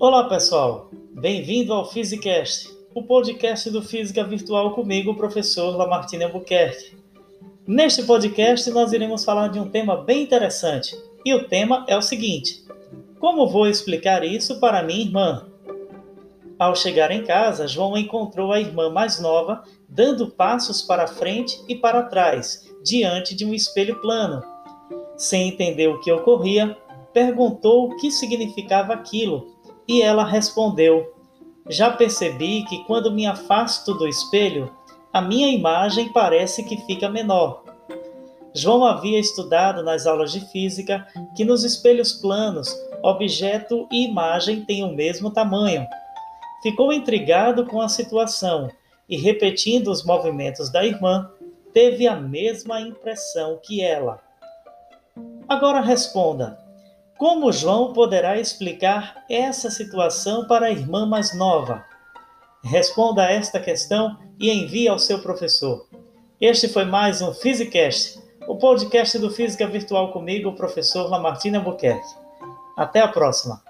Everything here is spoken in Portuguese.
Olá, pessoal. Bem-vindo ao Physicast, o podcast do Física Virtual comigo, o professor Lamartine Albuquerque. Neste podcast, nós iremos falar de um tema bem interessante. E o tema é o seguinte: Como vou explicar isso para minha irmã? Ao chegar em casa, João encontrou a irmã mais nova dando passos para frente e para trás, diante de um espelho plano. Sem entender o que ocorria, perguntou o que significava aquilo e ela respondeu: Já percebi que quando me afasto do espelho, a minha imagem parece que fica menor. João havia estudado nas aulas de física que nos espelhos planos, objeto e imagem têm o mesmo tamanho. Ficou intrigado com a situação e, repetindo os movimentos da irmã, teve a mesma impressão que ela. Agora responda: como João poderá explicar essa situação para a irmã mais nova? Responda a esta questão e envie ao seu professor. Este foi mais um Physicast, o podcast do Física Virtual comigo, o professor Lamartina Albuquerque. Até a próxima!